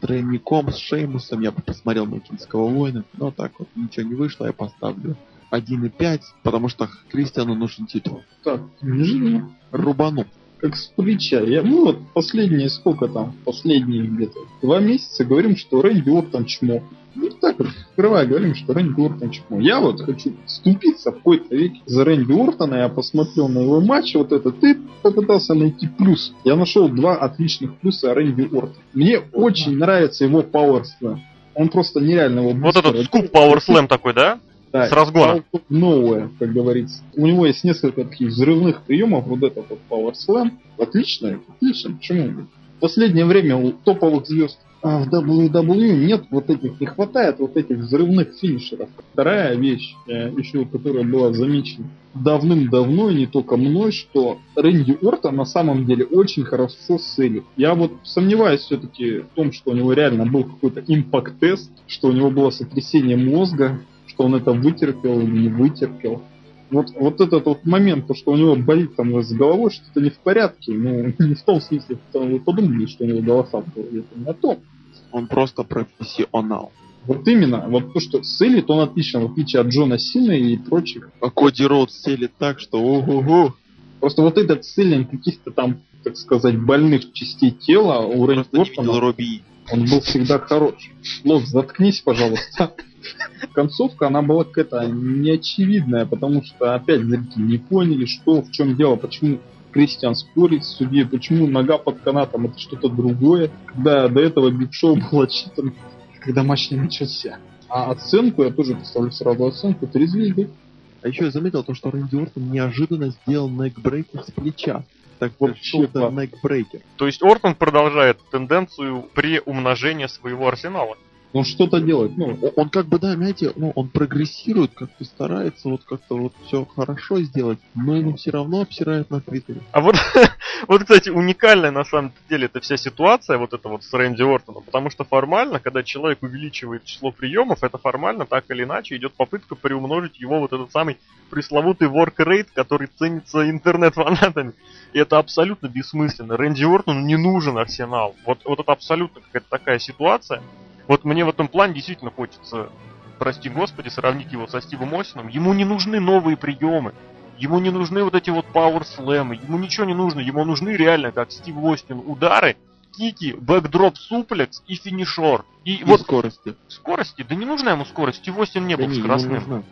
тройником с Шеймусом, я бы посмотрел на Кинского воина, но так вот ничего не вышло, я поставлю 1,5, потому что Кристиану нужен титул. Так, неужели? Рубану. Как с плеча. Я, ну вот последние сколько там, последние где-то два месяца говорим, что Рэнди Ортон чмо. Ну так открывая, говорим, что Рэнди Ортон чмо. Я вот хочу вступиться в какой-то век за Рэнди Ортона, я посмотрел на его матч, вот этот, и попытался найти плюс. Я нашел два отличных плюса Рэнди Ортона. Мне очень нравится его Slam. Он просто нереально его Вот этот скуп Slam такой, да? Да, С разгона. Новое, как говорится. У него есть несколько таких взрывных приемов. Вот этот вот Power Slam. Отлично, отлично. Почему? В последнее время у топовых звезд а, в WWE нет вот этих, не хватает вот этих взрывных финишеров. Вторая вещь, э, еще которая была замечена давным-давно, и не только мной, что Рэнди Ортон на самом деле очень хорошо селит. Я вот сомневаюсь все-таки в том, что у него реально был какой-то импакт-тест, что у него было сотрясение мозга, что он это вытерпел или не вытерпел. Вот, вот этот вот момент, то, что у него болит там с головой, что-то не в порядке, ну, не в том смысле, что вы подумали, что у него голоса в голове, это не о том. Он просто профессионал. Вот именно, вот то, что селит он отлично, в отличие от Джона Сина и прочих. А Коди Роуд селит так, что ого-го. Просто вот этот селлинг каких-то там, так сказать, больных частей тела у Рэнди он был всегда хорош. Лок, заткнись, пожалуйста. Концовка, она была какая-то неочевидная, потому что опять зрители не поняли, что, в чем дело, почему Кристиан спорит с судьей, почему нога под канатом это что-то другое, когда до этого Биг Шоу был отчитан, когда матч не начался. А оценку, я тоже поставлю сразу оценку, три звезды. А еще я заметил то, что Рэнди Ортон неожиданно сделал некбрейкер с плеча. Так Вообще вообще это класс. некбрейкер. То есть Ортон продолжает тенденцию преумножения своего арсенала. Он что-то делает, ну, О- Он как бы, да, знаете, ну, он прогрессирует, как-то старается вот как-то вот все хорошо сделать, но его все равно обсирают на Твиттере. А вот, Вот, кстати, уникальная на самом деле эта вся ситуация, вот эта вот с Рэнди Ортоном, потому что формально, когда человек увеличивает число приемов, это формально так или иначе идет попытка приумножить его вот этот самый пресловутый work rate, который ценится интернет-фанатами. И это абсолютно бессмысленно. Рэнди Ортону не нужен арсенал. Вот, вот это абсолютно какая-то такая ситуация. Вот мне в этом плане действительно хочется, прости господи, сравнить его со Стивом Осином. Ему не нужны новые приемы. Ему не нужны вот эти вот Slam, ему ничего не нужно, ему нужны реально, как Стив Остин, удары, кики, бэкдроп суплекс и финишор. И, и вот скорости. Скорости? Да не нужна ему скорость, Стив Остин не да был не, скоростным.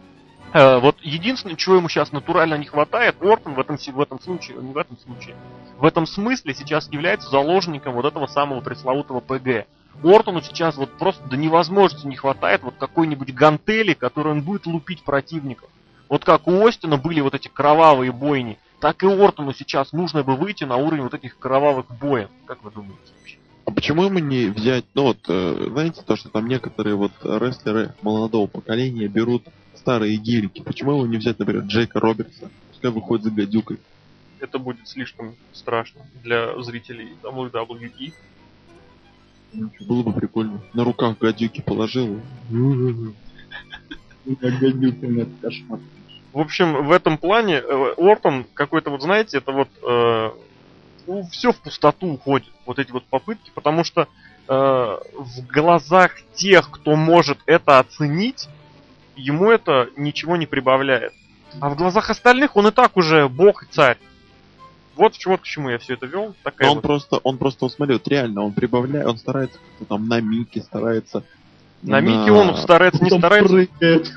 Э, вот единственное, чего ему сейчас натурально не хватает, Ортон в этом, в этом случае, не в этом случае, в этом смысле сейчас является заложником вот этого самого пресловутого ПГ. Ортону сейчас вот просто до невозможности не хватает вот какой-нибудь гантели, который он будет лупить противников. Вот как у Остина были вот эти кровавые бойни, так и Ортону сейчас нужно бы выйти на уровень вот этих кровавых боев. Как вы думаете вообще? А почему ему не взять, ну вот, э, знаете, то, что там некоторые вот рестлеры молодого поколения берут старые гелики. Почему его не взять, например, Джейка Робертса? Пускай выходит за гадюкой. Это будет слишком страшно для зрителей WWE. Ну, было бы прикольно. На руках гадюки положил. Кошмар. В общем, в этом плане э, Ортон какой-то, вот знаете, это вот э, ну, все в пустоту уходит, вот эти вот попытки, потому что э, в глазах тех, кто может это оценить, ему это ничего не прибавляет. А в глазах остальных он и так уже бог и царь. Вот, вот к чему я все это вел. Такая он вот... просто, он просто, вот смотри, вот реально, он прибавляет, он старается там на Мике, старается. На, на... Мике он старается, не старается. Прыгает.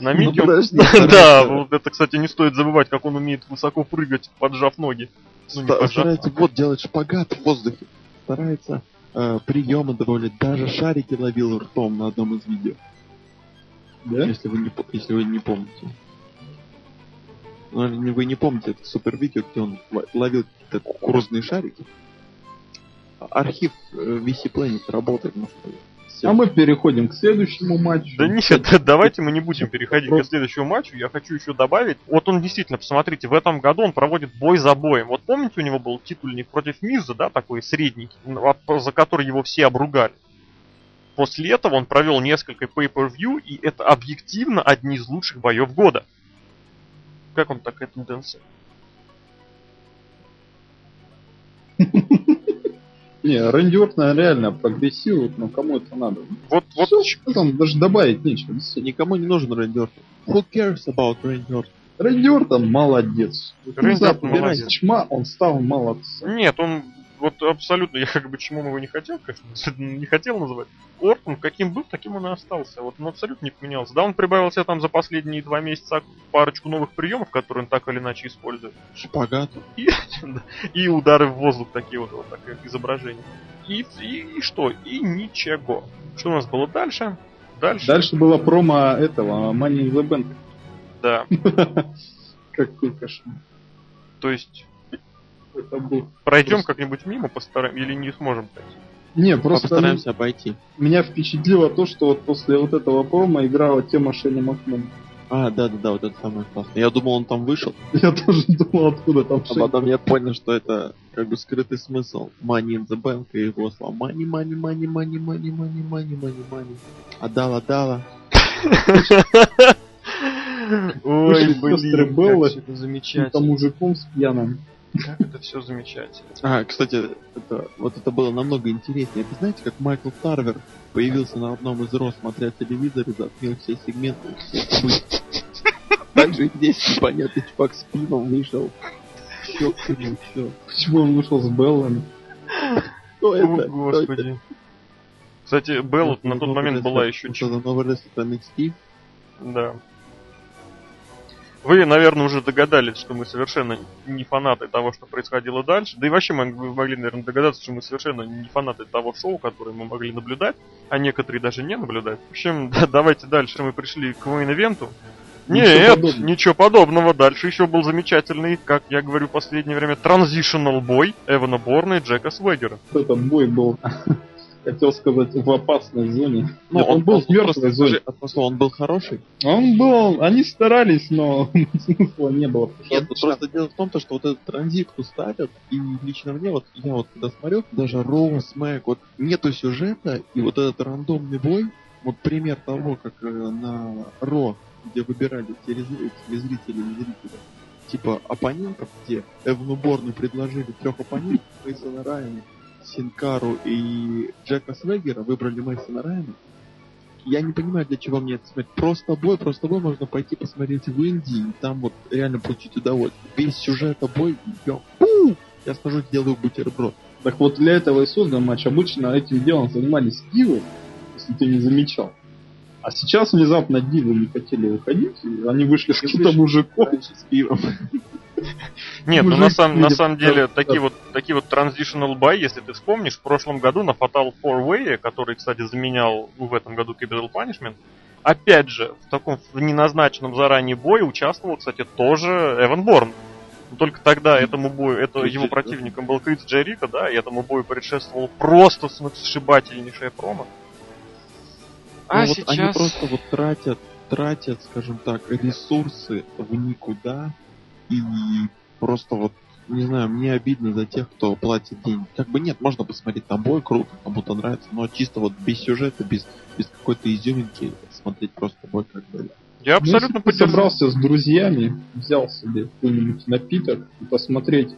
На Мике ну, подожди, Да, вот это, кстати, не стоит забывать, как он умеет высоко прыгать, поджав ноги. Ну, не поджав. Старается вот делать шпагат в воздухе. Старается э, приемы добавлять. Даже шарики ловил ртом на одном из видео. Да? Если вы не, если вы не помните. Ну, вы не помните это супер видео, где он ловил какие-то кукурузные шарики. Архив э, VC Planet работает, может быть. Все. А мы переходим к следующему матчу. Да нет, давайте мы не будем переходить Просто... к следующему матчу. Я хочу еще добавить. Вот он действительно, посмотрите, в этом году он проводит бой за боем. Вот помните, у него был титульник против Миза, да, такой средненький, за который его все обругали. После этого он провел несколько pay-per-view, и это объективно одни из лучших боев года. Как он такая тенденция? Не, Рэнди Ортон реально прогрессирует, но кому это надо? Вот, вот. Все, там даже добавить нечего. Никому не нужен Рэнди Ортон. Who cares about Рэнди Ортон? Рэнди Ортон молодец. Рэнди Ортон молодец. чма, он стал молодцем. Нет, он вот абсолютно, я как бы чему его не хотел, конечно, не хотел называть. Ортон каким был, таким он и остался. Вот он абсолютно не поменялся. Да, он прибавился там за последние два месяца парочку новых приемов, которые он так или иначе использует. Шпагат. И, и удары в воздух такие вот, вот такое изображение. И, и, и что? И ничего. Что у нас было дальше? Дальше. Дальше было промо этого Money in the Bank. Да. Какой кошмар. То есть это был... Пройдем просто... как-нибудь мимо, постараем, или не сможем пройти? Не, просто постараемся обойти. Меня впечатлило то, что вот после вот этого промо играла тема Шелли Макмена. А, да, да, да, вот это самое классное. Я думал, он там вышел. Я тоже думал, откуда там А потом я понял, что это как бы скрытый смысл. Money in the bank и его слова. Money, money, money, money, money, money, money, money, money. Отдала, отдала. Ой, блин, как это замечательно. Там мужиком с пьяным. Как это все замечательно. А, кстати, это, вот это было намного интереснее. Вы знаете, как Майкл Тарвер появился на одном из роз, смотря телевизор и затмил все сегменты Также здесь непонятный чувак с пивом вышел. Нему, чё? Почему он вышел с Беллами? Кто это? О, господи. Кстати, Белл на тот момент была еще... Это новый рестлер NXT? Да. Вы, наверное, уже догадались, что мы совершенно не фанаты того, что происходило дальше. Да и вообще мы, вы могли, наверное, догадаться, что мы совершенно не фанаты того шоу, которое мы могли наблюдать, а некоторые даже не наблюдать. В общем, да, давайте дальше. Мы пришли к мейн-ивенту. Нет, подобного. ничего подобного. Дальше еще был замечательный, как я говорю в последнее время, transitional бой Эвана Борна и Джека Свегера. Этот бой был Хотел сказать, в опасной зоне. Ну, Нет, он, был в мертвой просто, зоне. а он был хороший? Он был, они старались, но смысла не было. Нет, ну просто дело в том, то, что вот этот транзит ставят, и лично мне, вот я вот когда смотрю, даже Роу, Смэк, вот нету сюжета, и вот этот рандомный бой, вот пример того, как э, на Ро, где выбирали телезрители и зрители, типа оппонентов, где Эвну Борну предложили трех оппонентов, Мейсона Райана, Синкару и Джека Свегера, выбрали Мейсона Райана. Я не понимаю, для чего мне это смотреть. Просто бой, просто бой можно пойти посмотреть в Индии, и там вот реально получить удовольствие. Весь сюжет бой, я, фу, я скажу, сделаю бутерброд. Так вот для этого и создан матч. Обычно этим делом занимались дивы, если ты не замечал. А сейчас внезапно дивы не хотели выходить, и они вышли с каким-то мужиком. С пивом. Нет, ну на, самом, на самом деле, такие вот, такие вот transitional buy, если ты вспомнишь, в прошлом году на Fatal 4 который, кстати, заменял ну, в этом году Capital Punishment, опять же, в таком в неназначенном заранее бое участвовал, кстати, тоже Эван Борн. Но Только тогда этому бою, это его противником был Крис Джерика, да, и этому бою предшествовал просто сшибательнейшая промо. А Ну вот сейчас... они просто вот тратят, тратят, скажем так, ресурсы в никуда и просто вот не знаю, мне обидно за тех, кто платит деньги. Как бы нет, можно посмотреть там бой, круто, кому-то нравится, но чисто вот без сюжета, без, без какой-то изюминки смотреть просто бой как бы. Я абсолютно Ну, если ты поддерживаю. собрался с друзьями, взял себе какой-нибудь напиток и посмотреть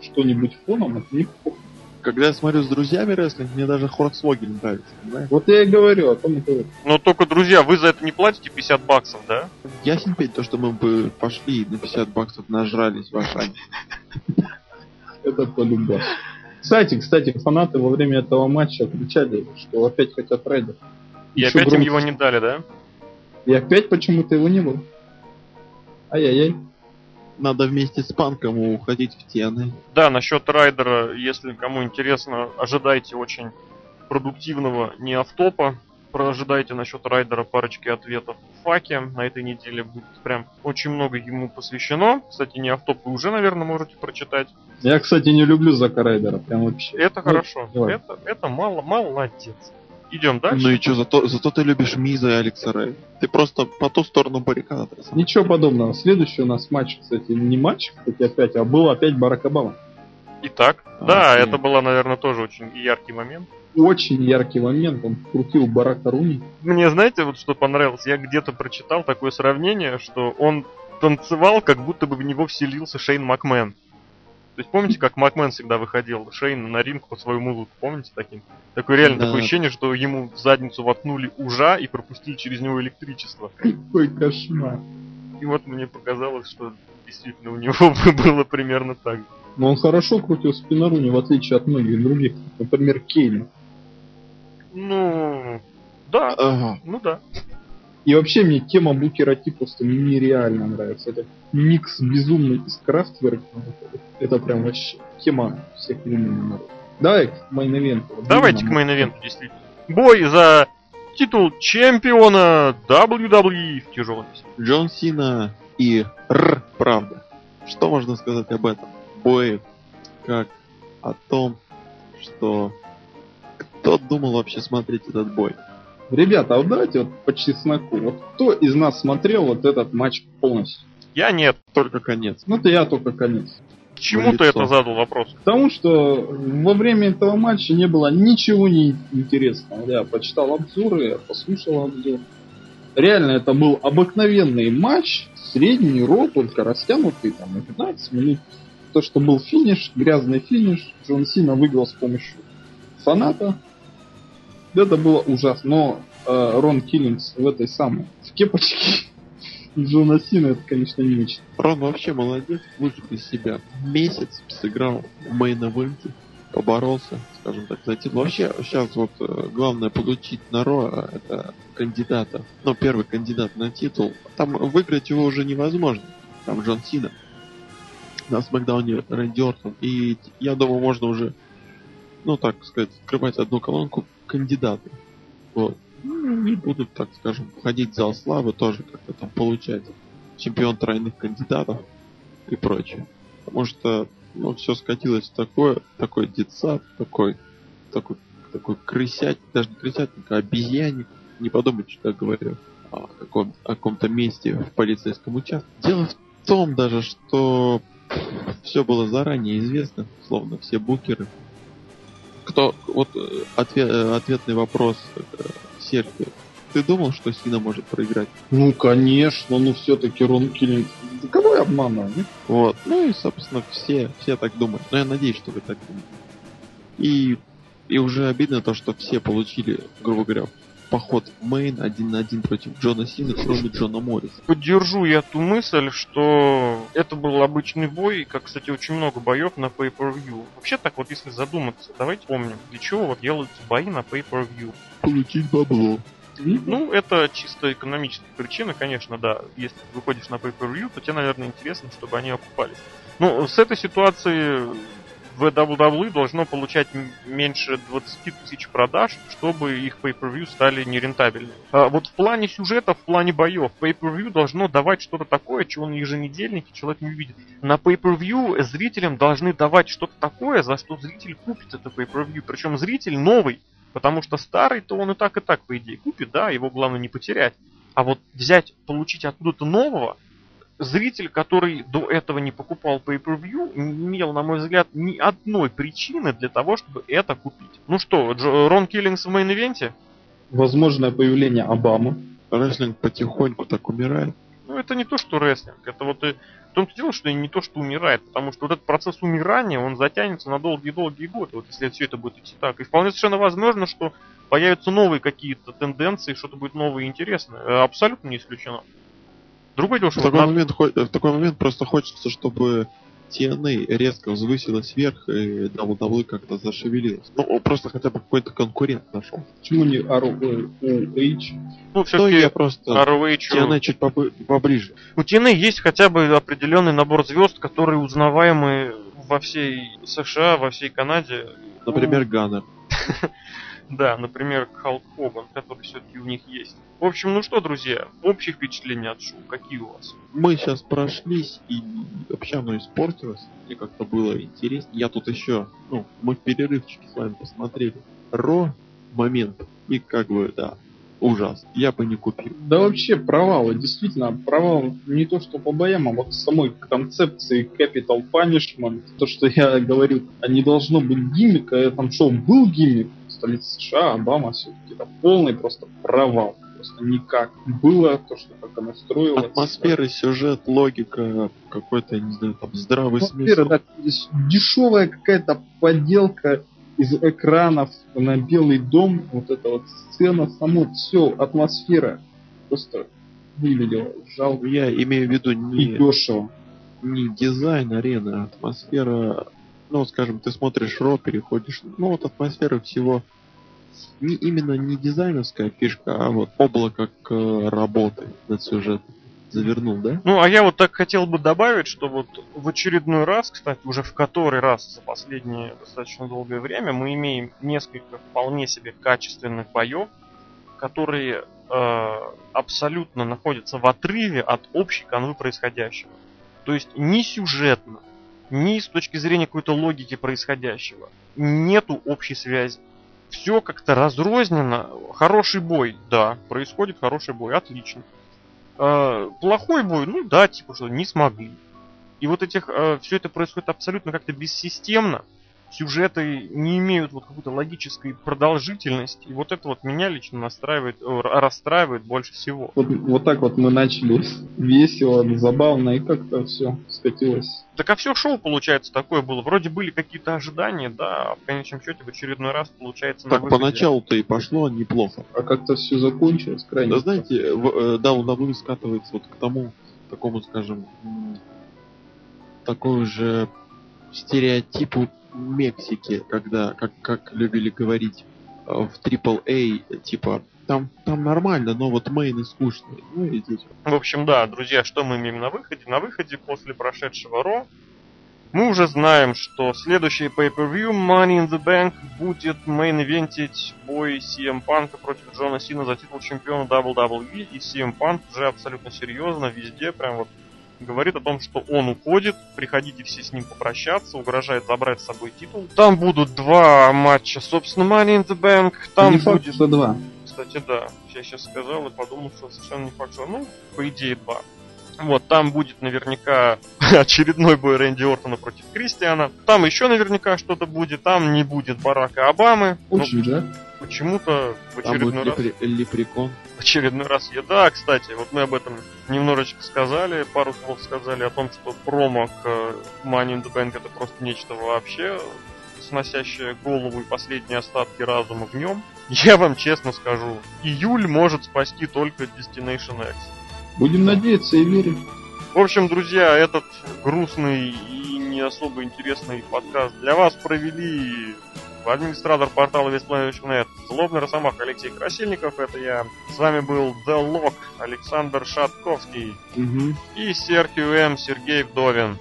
что-нибудь фоном, это неплохо. Когда я смотрю с друзьями рестлинг, мне даже Хорсвоген нравится, понимаешь? Вот я и говорю о том, и говорю. Но только, друзья, вы за это не платите 50 баксов, да? Ясен петь то, что мы бы пошли и на 50 баксов нажрались в Ашане. Это по-любому. Кстати, кстати, фанаты во время этого матча кричали, что опять хотят райдер. И опять им его не дали, да? И опять почему-то его не было. Ай-яй-яй. Надо вместе с Панком уходить в TNA. Да, насчет райдера, если кому интересно, ожидайте очень продуктивного не автопа. Ожидайте насчет райдера парочки ответов в факе. На этой неделе будет прям очень много ему посвящено. Кстати, не автоп вы уже, наверное, можете прочитать. Я, кстати, не люблю Зака Райдера, прям вообще. Это Ну, хорошо. давай. Это, это мало, молодец. Идем дальше. Ну и что, зато, зато ты любишь Миза и Алекса Рэй. Ты просто по ту сторону баррикад. Ничего подобного. Следующий у нас матч, кстати, не матч, кстати, опять, а был опять Барак Обама. Итак, А, да, окей. это была, наверное, тоже очень яркий момент. Очень яркий момент, он крутил Барака Руни. Мне, знаете, вот что понравилось? Я где-то прочитал такое сравнение, что он танцевал, как будто бы в него вселился Шейн Макмен. То есть помните, как Макмен всегда выходил Шейн на ринг под свою музыку? Помните таким? Такое реально Да. такое ощущение, что ему в задницу воткнули ужа и пропустили через него электричество. Какой кошмар. И вот мне показалось, что действительно у него было примерно так. же. Но он хорошо крутил спинаруни, в отличие от многих других. Например, Кейна. Ну, да, Ага. ну да. И вообще мне тема Букера Ти просто нереально нравится. Это микс безумный из Крафтверка. Это прям вообще тема всех времен. народ. Давай к мейн-ивенту. Давайте к мейн-ивенту, действительно. Бой за титул чемпиона WWE в тяжелом весе. Джон Сина и Р, правда. Что можно сказать об этом? Бое, как о том, что кто думал вообще смотреть этот бой? Ребята, а вот давайте вот по чесноку. Вот кто из нас смотрел вот этот матч полностью? Я нет. Только конец. Ну, то я только конец. К чему ты это задал вопрос? Потому что во время этого матча не было ничего не интересного. Я почитал обзоры, я послушал обзор. Реально, это был обыкновенный матч, средний Raw, только растянутый там на 15 минут. То, что был финиш, грязный финиш, Джон Сина выиграл с помощью фаната. Это было ужасно. Но э, Рон Киллингс в этой самой, в кепочке Джона Сина, это, конечно, не очень. Рон вообще молодец, вышел из себя. Месяц сыграл в main event е, поборолся, скажем так, за титул. Вообще, сейчас вот э, главное получить на Raw, а это кандидата. Ну, первый кандидат на титул. Там выиграть его уже невозможно. Там Джон Сина. На Смакдауне Рэнди Ортон. И я думаю, можно уже, ну, так сказать, открывать одну колонку кандидаты. Вот. Ну, и будут, так скажем, ходить в зал славы тоже как-то там получать чемпион тройных кандидатов и прочее. Потому что ну, все скатилось в такое, такой детсад, такой, такой такой крысять, даже не крысятник, а обезьянник. Не подумайте, что я говорю о, каком, о каком-то месте в полицейском участке. Дело в том даже, что все было заранее известно, словно все букеры. Кто, вот э, ответ, э, ответный вопрос, э, Сергей, ты думал, что Сина может проиграть? Ну, конечно, ну все-таки Рон Киллинг. Да кого я обманываю, нет? Вот. Ну и, собственно, все, все так думают. Но я надеюсь, что вы так думаете. И, и уже обидно то, что все получили, грубо говоря, поход в Мейн один на один против Джона Сина, кроме Джона Морриса. Поддержу я ту мысль, что это был обычный бой, как, кстати, очень много боев на Pay-Per-View. Вообще так вот, если задуматься, давайте помним, для чего вот делаются бои на Pay-Per-View. Получить бабло. Ну, это чисто экономические причины, конечно, да. Если ты выходишь на Pay-Per-View, то тебе, наверное, интересно, чтобы они окупались. Ну, с этой ситуации в WWE должно получать меньше 20 тысяч продаж, чтобы их pay-per-view стали нерентабельными. А вот в плане сюжета, в плане боев, pay-per-view должно давать что-то такое, чего на еженедельнике человек не увидит. На pay-per-view зрителям должны давать что-то такое, за что зритель купит это pay-per-view. Причем зритель новый, потому что старый-то он и так, и так, по идее, купит, да, его главное не потерять. А вот взять, получить откуда-то нового, зритель, который до этого не покупал Pay-Per-View, не имел, на мой взгляд, ни одной причины для того, чтобы это купить. Ну что, Джо, Рон Киллингс в main event е? Возможное появление Обамы. Рестлинг потихоньку так умирает. Ну, это не то, что рестлинг. Это вот и в том-то дело, что не то, что умирает, потому что вот этот процесс умирания, он затянется на долгие-долгие годы, вот если все это будет идти так. И вполне совершенно возможно, что появятся новые какие-то тенденции, что-то будет новое и интересное. Абсолютно не исключено. Другое дело, что в, такой момент, в такой момент просто хочется, чтобы TNA резко взвысилась вверх и WWE как-то зашевелилась. Ну, просто хотя бы какой-то конкурент нашел. Почему не ROH? Ну, все-таки я просто ROH... TNA чуть поближе. У TNA есть хотя бы определенный набор звезд, которые узнаваемы во всей США, во всей Канаде. Например, Ганнер. Да, например, Халк Хоган, который все-таки у них есть. В общем, ну что, друзья, общие впечатления от шоу, какие у вас? Мы сейчас прошлись, и вообще оно испортилось. Мне как-то было интересно. Я тут еще, ну, мы в перерывчике с вами посмотрели. Ро момент. И как бы, да, ужас. Я бы не купил. Да вообще провал. Действительно, провал не то что по боям, а вот самой концепции Capital Punishment. То, что я говорю, а не должно быть гиммика. А там шоу был гиммик столице США, Обама все-таки это полный просто провал. Просто никак было то, что как она строилась. Атмосфера, сюжет, логика, какой-то, не знаю, там здравый Атмосфера, смысл. Да, дешевая какая-то подделка из экранов на Белый дом, вот эта вот сцена, само все, атмосфера просто выглядела жалко. Я имею в виду не, и дешево. не дизайн арены, а атмосфера ну, скажем, ты смотришь Ро, переходишь, ну, вот атмосфера всего, не, именно не дизайновская фишка, а вот облако к работы над сюжетом завернул, да? Ну, а я вот так хотел бы добавить, что вот в очередной раз, кстати, уже в который раз за последнее достаточно долгое время мы имеем несколько вполне себе качественных боев, которые э, абсолютно находятся в отрыве от общей канвы происходящего. То есть ни сюжетно, ни с точки зрения какой-то логики происходящего. Нету общей связи. Все как-то разрознено. Хороший бой, да, происходит хороший бой, отлично. Э, плохой бой, ну да, типа что, не смогли. И вот этих, э, все это происходит абсолютно как-то бессистемно сюжеты не имеют вот какой-то логической продолжительности. И вот это вот меня лично настраивает, э, расстраивает больше всего. Вот, вот так вот мы начали весело, забавно, и как-то все скатилось. Так а все шоу, получается, такое было. Вроде были какие-то ожидания, да, а в конечном счете в очередной раз получается Так поначалу-то и пошло неплохо. А как-то все закончилось крайне. Да знаете, в, э, да, он скатывается вот к тому, такому, скажем, такой же стереотипу Мексике, когда, как, как любили говорить э, в AAA, типа, там, там нормально, но вот мейны скучные. Ну и здесь. В общем, да, друзья, что мы имеем на выходе? На выходе после прошедшего Ро мы уже знаем, что следующий pay-per-view Money in the Bank будет мейн-ивентить бой CM Punk против Джона Сина за титул чемпиона WWE. И CM Punk уже абсолютно серьезно везде, прям вот говорит о том, что он уходит, приходите все с ним попрощаться, угрожает забрать с собой титул. Там будут два матча, собственно, Money in the Bank, там не будет... факт, что два. Кстати, да, я сейчас сказал и подумал, что совершенно не факт, что, ну, по идее, два. Вот, там будет наверняка очередной бой Рэнди Ортона против Кристиана. Там еще наверняка что-то будет. Там не будет Барака Обамы. Ну, Очень, да? почему-то в Там очередной будет раз... лепрекон. в очередной раз я. Да, кстати, вот мы об этом немножечко сказали, пару слов сказали о том, что промо к Money in the Bank это просто нечто вообще сносящее голову и последние остатки разума в нем. Я вам честно скажу, июль может спасти только Destination X. Будем надеяться и верить. В общем, друзья, этот грустный и не особо интересный подкаст для вас провели администратор портала Веспланет.нет, злобный росомах Алексей Красильников, это я. С вами был The Lock Александр Шатковский Угу. и Серхио М. Сергей Вдовин.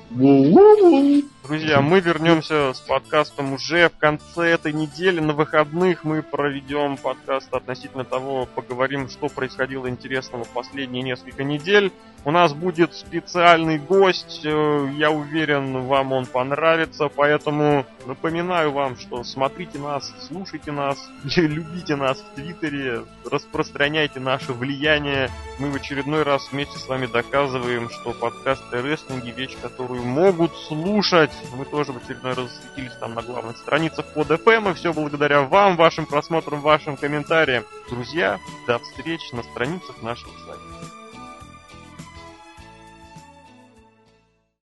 Друзья, мы вернемся с подкастом уже в конце этой недели. На выходных мы проведем подкаст относительно того, поговорим, что происходило интересного в последние несколько недель. У нас будет специальный гость, э, я уверен, вам он понравится, поэтому напоминаю вам, что смотрите нас, слушайте нас, любите нас в Твиттере, распространяйте наше влияние. Мы в очередной раз вместе с вами доказываем, что подкасты о рестлинге вещь, которую могут слушать. Мы тоже в очередной раз засветились там на главных страницах под FM, и все благодаря вам, вашим просмотрам, вашим комментариям. Друзья, до встречи на страницах нашего сайта.